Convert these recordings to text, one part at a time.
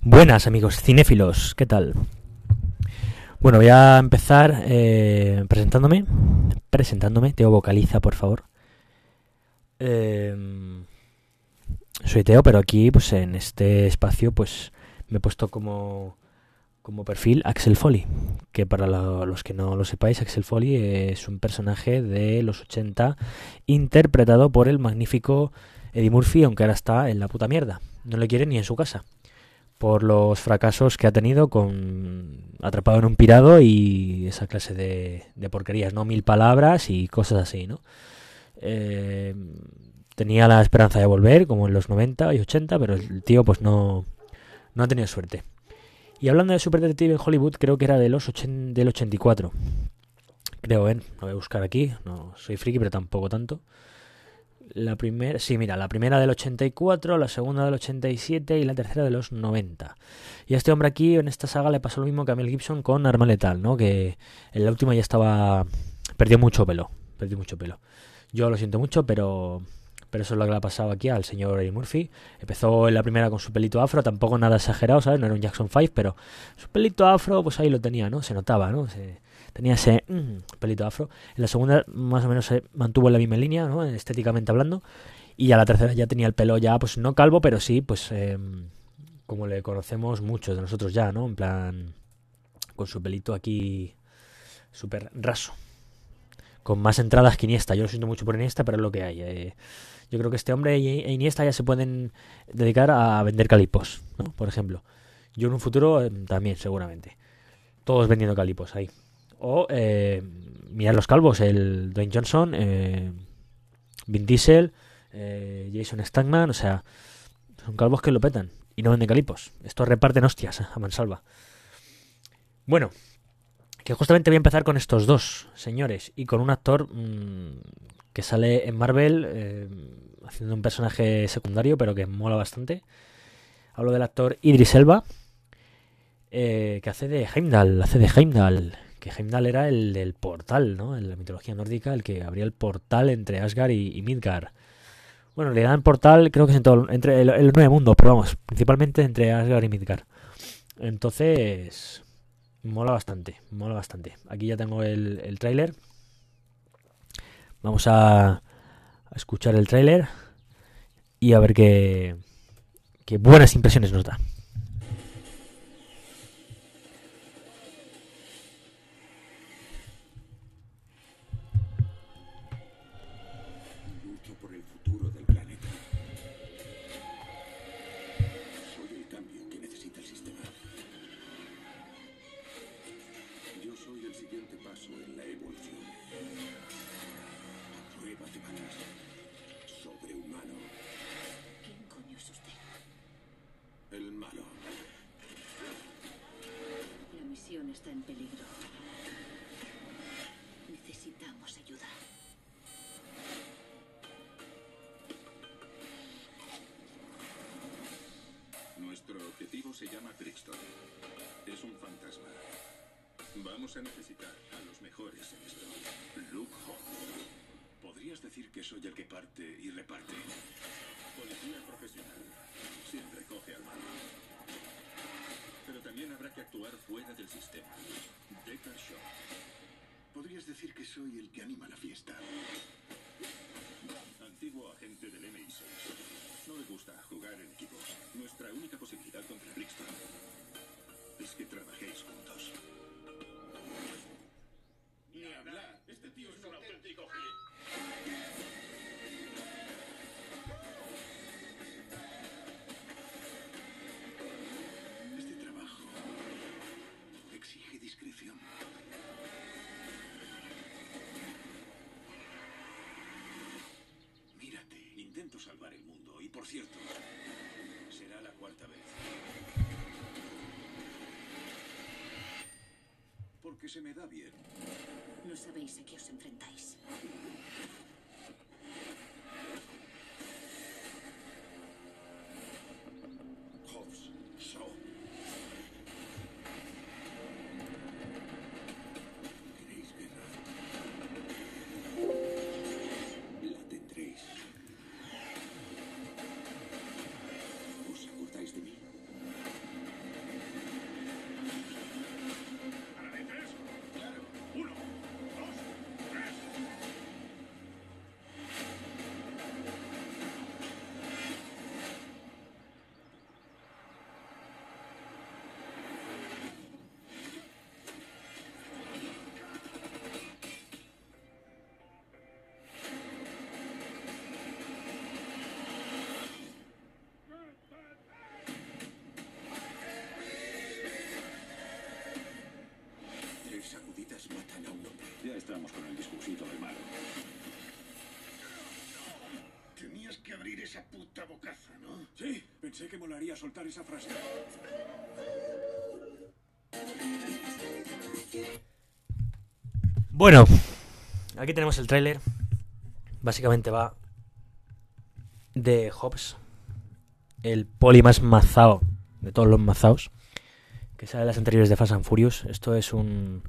Buenas amigos cinéfilos, ¿qué tal? Bueno, voy a empezar eh, presentándome. Presentándome, Teo vocaliza, por favor. Eh, soy Teo, pero aquí, pues en este espacio, pues me he puesto como, como perfil Axel Foley. Que para lo- los que no lo sepáis, Axel Foley es un personaje de los 80 interpretado por el magnífico Eddie Murphy, aunque ahora está en la puta mierda. No le quiere ni en su casa por los fracasos que ha tenido con Atrapado en un pirado y esa clase de, porquerías, ¿no? Mil palabras y cosas así, ¿no? Eh, tenía la esperanza de volver, como en los 90 y 80, pero el tío pues no, no ha tenido suerte. Y hablando de Super Detective en Hollywood, creo que era de los ochen- del 84. Creo, ¿eh? Lo voy a buscar aquí. No soy friki, pero tampoco tanto. La primera, sí, mira, la primera del 84, la segunda del 87 y la tercera de los 90. Y a este hombre aquí, en esta saga, le pasó lo mismo que a Mel Gibson con Arma Letal, ¿no? Que en la última ya estaba... Perdió mucho pelo, perdió mucho pelo. Yo lo siento mucho, pero... Pero eso es lo que le ha pasado aquí al señor Eddie Murphy. Empezó en la primera con su pelito afro, tampoco nada exagerado, ¿sabes? No era un Jackson 5, pero su pelito afro, pues ahí lo tenía, ¿no? Se notaba, ¿no? Tenía ese mm, pelito afro. En la segunda, más o menos, se mantuvo en la misma línea, ¿no? Estéticamente hablando. Y a la tercera ya tenía el pelo ya, pues no calvo, pero sí, pues em, como le conocemos muchos de nosotros ya, ¿no? En plan, con su pelito aquí súper raso. Con más entradas que Iniesta. Yo lo siento mucho por Iniesta, pero es lo que hay. eh. Yo creo que este hombre e Iniesta ya se pueden dedicar a vender calipos, ¿no? Por ejemplo. Yo en un futuro em, también, seguramente. Todos vendiendo calipos ahí. O eh, mirar los calvos, el Dwayne Johnson, eh, Vin Diesel, eh, Jason Statham, o sea, son calvos que lo petan y no venden calipos. Estos reparten hostias a mansalva. Bueno, que justamente voy a empezar con estos dos señores y con un actor mm, que sale en Marvel eh, haciendo un personaje secundario, pero que mola bastante. Hablo del actor Idris Elba, eh, que hace de Heimdall, hace de Heimdall, que Heimdall era el del portal, ¿no? En la mitología nórdica, el que abría el portal entre Asgard y, y Midgard. Bueno, le dan portal, creo que es en todo, entre el, el nueve mundo, pero vamos, principalmente entre Asgard y Midgard. Entonces, mola bastante, mola bastante. Aquí ya tengo el, el tráiler. Vamos a, a escuchar el tráiler y a ver qué, qué buenas impresiones nos da. Siguiente paso en la evolución. Prueba de balas. Sobrehumano. ¿Quién coño es usted? El malo. La misión está en peligro. Necesitamos ayuda. Nuestro objetivo se llama Brixton. Es un fantasma. Vamos a necesitar a los mejores en esto. Luke. Podrías decir que soy el que parte y reparte. Policía profesional. Siempre coge al malo. Pero también habrá que actuar fuera del sistema. Deckard Shaw. Podrías decir que soy el que anima la fiesta. Antiguo agente del MI6. No le gusta jugar en equipo. Nuestra única posibilidad contra Brixton por cierto, será la cuarta vez. Porque se me da bien. No sabéis a qué os enfrentáis. Sí, pensé que molaría soltar esa frase. Bueno, aquí tenemos el tráiler. Básicamente va de Hobbs, el poli más mazao de todos los mazaos, que sale de las anteriores de Fast and Furious. Esto es un...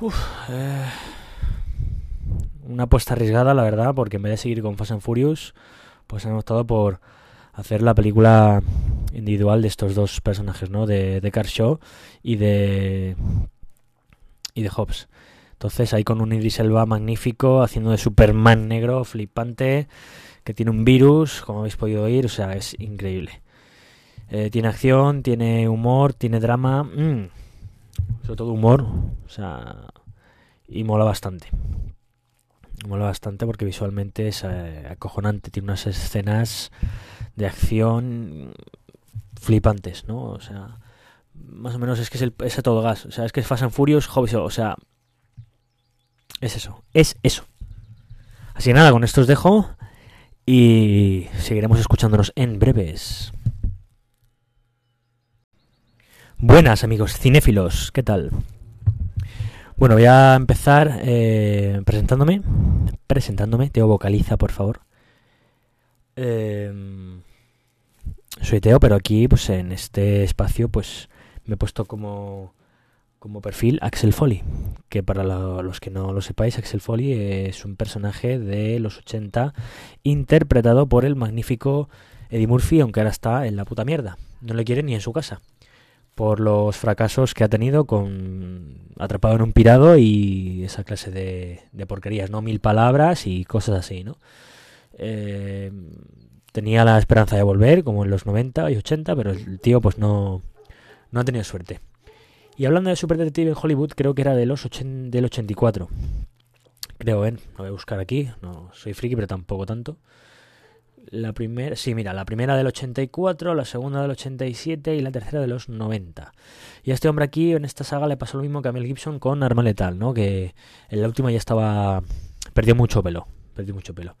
Uf, eh, una apuesta arriesgada, la verdad, porque en vez de seguir con Fast and Furious, pues han optado por hacer la película individual de estos dos personajes, ¿no? De, de Car Show y de y de Hobbs. Entonces ahí con un Idris Elba magnífico, haciendo de Superman negro, flipante, que tiene un virus, como habéis podido oír, o sea, es increíble. Eh, tiene acción, tiene humor, tiene drama, mm, sobre todo humor, o sea, y mola bastante. Mola bastante porque visualmente es eh, acojonante, tiene unas escenas de acción flipantes, ¿no? O sea, más o menos es que es, el, es a todo gas. O sea, es que es Fast and Furious, Hobbs, o sea, es eso, es eso. Así que nada, con esto os dejo y seguiremos escuchándonos en breves. Buenas amigos cinéfilos, ¿qué tal? Bueno, voy a empezar eh, presentándome. Presentándome, Teo vocaliza, por favor. Eh, soy Teo, pero aquí, pues en este espacio, pues me he puesto como, como perfil Axel Foley, que para lo- los que no lo sepáis, Axel Foley es un personaje de los 80 interpretado por el magnífico Eddie Murphy, aunque ahora está en la puta mierda. No le quiere ni en su casa. Por los fracasos que ha tenido con Atrapado en un pirado y esa clase de, porquerías, ¿no? Mil palabras y cosas así, ¿no? Eh, tenía la esperanza de volver, como en los 90 y 80, pero el tío pues no, no ha tenido suerte. Y hablando de Super Detective en Hollywood, creo que era de los ochen- del 84. Creo, ¿eh? Lo voy a buscar aquí. No soy friki, pero tampoco tanto. La primera, sí, mira, la primera del 84, la segunda del 87 y la tercera de los 90. Y a este hombre aquí, en esta saga, le pasó lo mismo que a Mel Gibson con Arma Letal, ¿no? Que en la última ya estaba... Perdió mucho pelo. Perdió mucho pelo.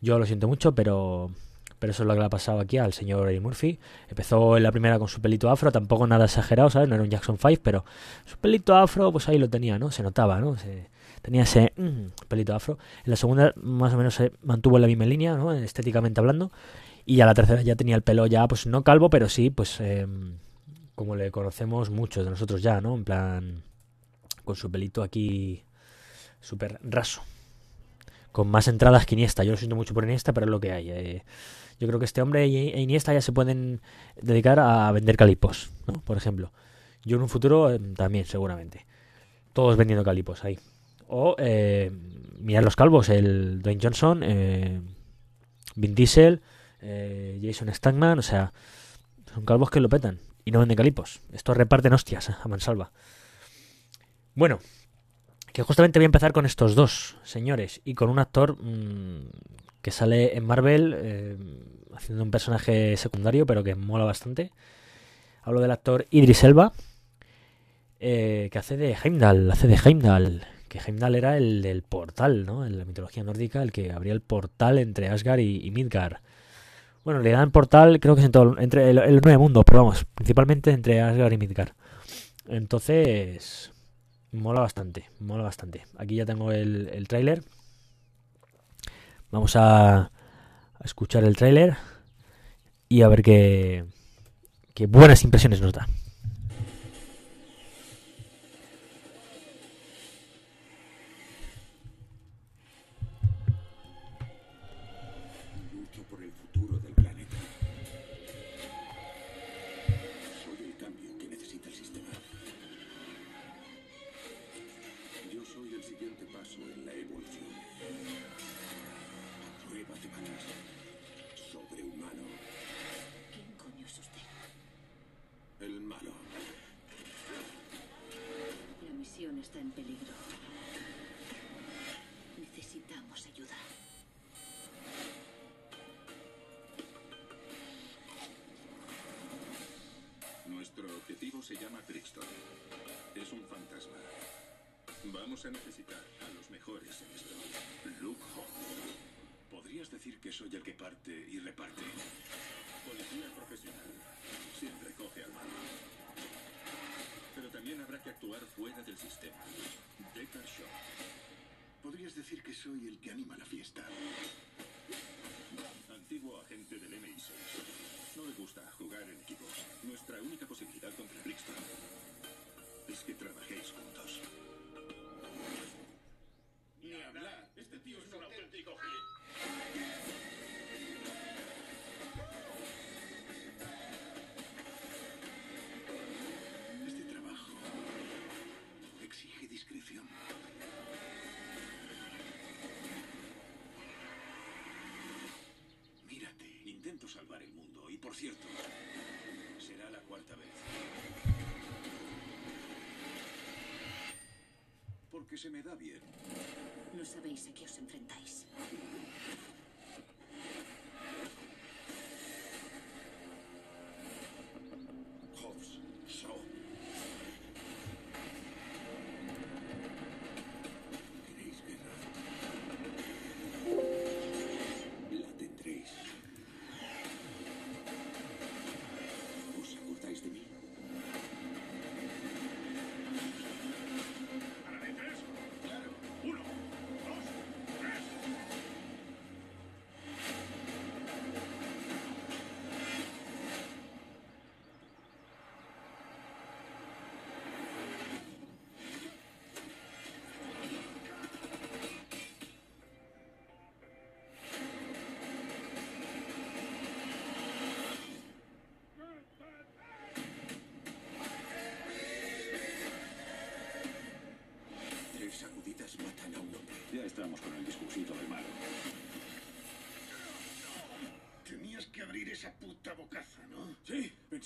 Yo lo siento mucho, pero pero eso es lo que le ha pasado aquí al señor Eddie Murphy. Empezó en la primera con su pelito afro, tampoco nada exagerado, ¿sabes? No era un Jackson 5, pero su pelito afro, pues ahí lo tenía, ¿no? Se notaba, ¿no? Se- tenía ese mm, pelito afro. En la segunda, más o menos, se mantuvo en la misma línea, ¿no? Estéticamente hablando. Y a la tercera ya tenía el pelo ya, pues no calvo, pero sí, pues em, como le conocemos muchos de nosotros ya, ¿no? En plan, con su pelito aquí súper raso. Con más entradas que Iniesta. Yo lo siento mucho por Iniesta, pero es lo que hay. eh. Yo creo que este hombre e Iniesta ya se pueden dedicar a vender calipos, ¿no? Por ejemplo. Yo en un futuro eh, también, seguramente. Todos vendiendo calipos ahí. O eh, mirar los calvos, el Dwayne Johnson, eh, Vin Diesel, eh, Jason Statham, o sea, son calvos que lo petan y no venden calipos. Estos reparten hostias a mansalva. Bueno, que justamente voy a empezar con estos dos señores y con un actor mm, que sale en Marvel eh, haciendo un personaje secundario, pero que mola bastante. Hablo del actor Idris Elba, eh, que hace de Heimdall, hace de Heimdall, que Heimdall era el del portal, ¿no? En la mitología nórdica, el que abría el portal entre Asgard y, y Midgard. Bueno, le dan portal, creo que es en todo, entre el, el nueve mundo, pero vamos, principalmente entre Asgard y Midgard. Entonces, mola bastante, mola bastante. Aquí ya tengo el, el tráiler. Vamos a, a escuchar el tráiler y a ver qué, qué buenas impresiones nos da. Siguiente paso en la evolución. Prueba de balas. Sobrehumano. ¿Quién coño es usted? El malo. La misión está en peligro. Necesitamos ayuda. Nuestro objetivo se llama Brixton. Es un fantasma. Vamos a necesitar a los mejores en esto. Luke. Podrías decir que soy el que parte y reparte. Policía profesional. Siempre coge al malo. Pero también habrá que actuar fuera del sistema. Deckard Shaw. Podrías decir que soy el que anima la fiesta. Antiguo agente del MI6. No le gusta jugar en equipo. Nuestra única posibilidad contra Brixton es que trabajéis juntos. Por cierto, será la cuarta vez. Porque se me da bien. No sabéis a qué os enfrentáis.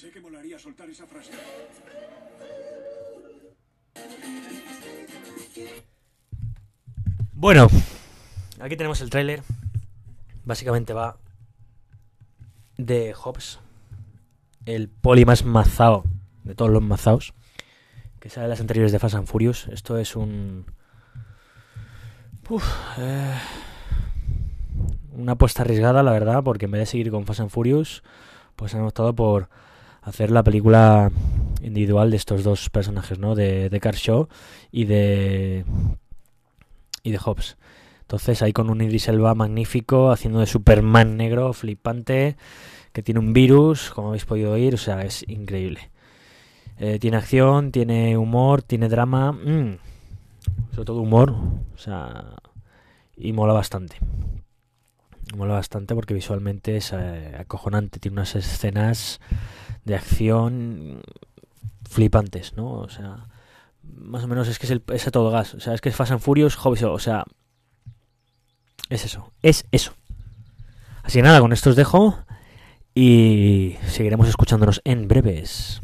Pensé que molaría soltar esa frase. Bueno, aquí tenemos el tráiler. Básicamente va de Hobbs, el poli más mazao de todos los mazaos, que sale en las anteriores de Fast and Furious. Esto es un... Uf, eh, una apuesta arriesgada, la verdad, porque en vez de seguir con Fast and Furious, pues han optado por hacer la película individual de estos dos personajes, ¿no? De, de Car Shaw y de y de Hobbs. Entonces ahí con un Idris Elba magnífico, haciendo de Superman negro, flipante, que tiene un virus, como habéis podido oír, o sea, es increíble. Eh, tiene acción, tiene humor, tiene drama, mm, sobre todo humor, o sea, y mola bastante. Mola bastante porque visualmente es eh, acojonante, tiene unas escenas de acción flipantes, ¿no? O sea, más o menos es que es, el, es a todo gas. O sea, es que es Fast and Furious, Hobbs, o sea, es eso, es eso. Así que nada, con esto os dejo y seguiremos escuchándonos en breves.